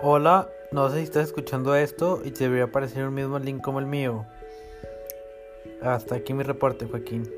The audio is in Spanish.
Hola, no sé si estás escuchando esto y te debería aparecer un mismo link como el mío. Hasta aquí mi reporte, Joaquín.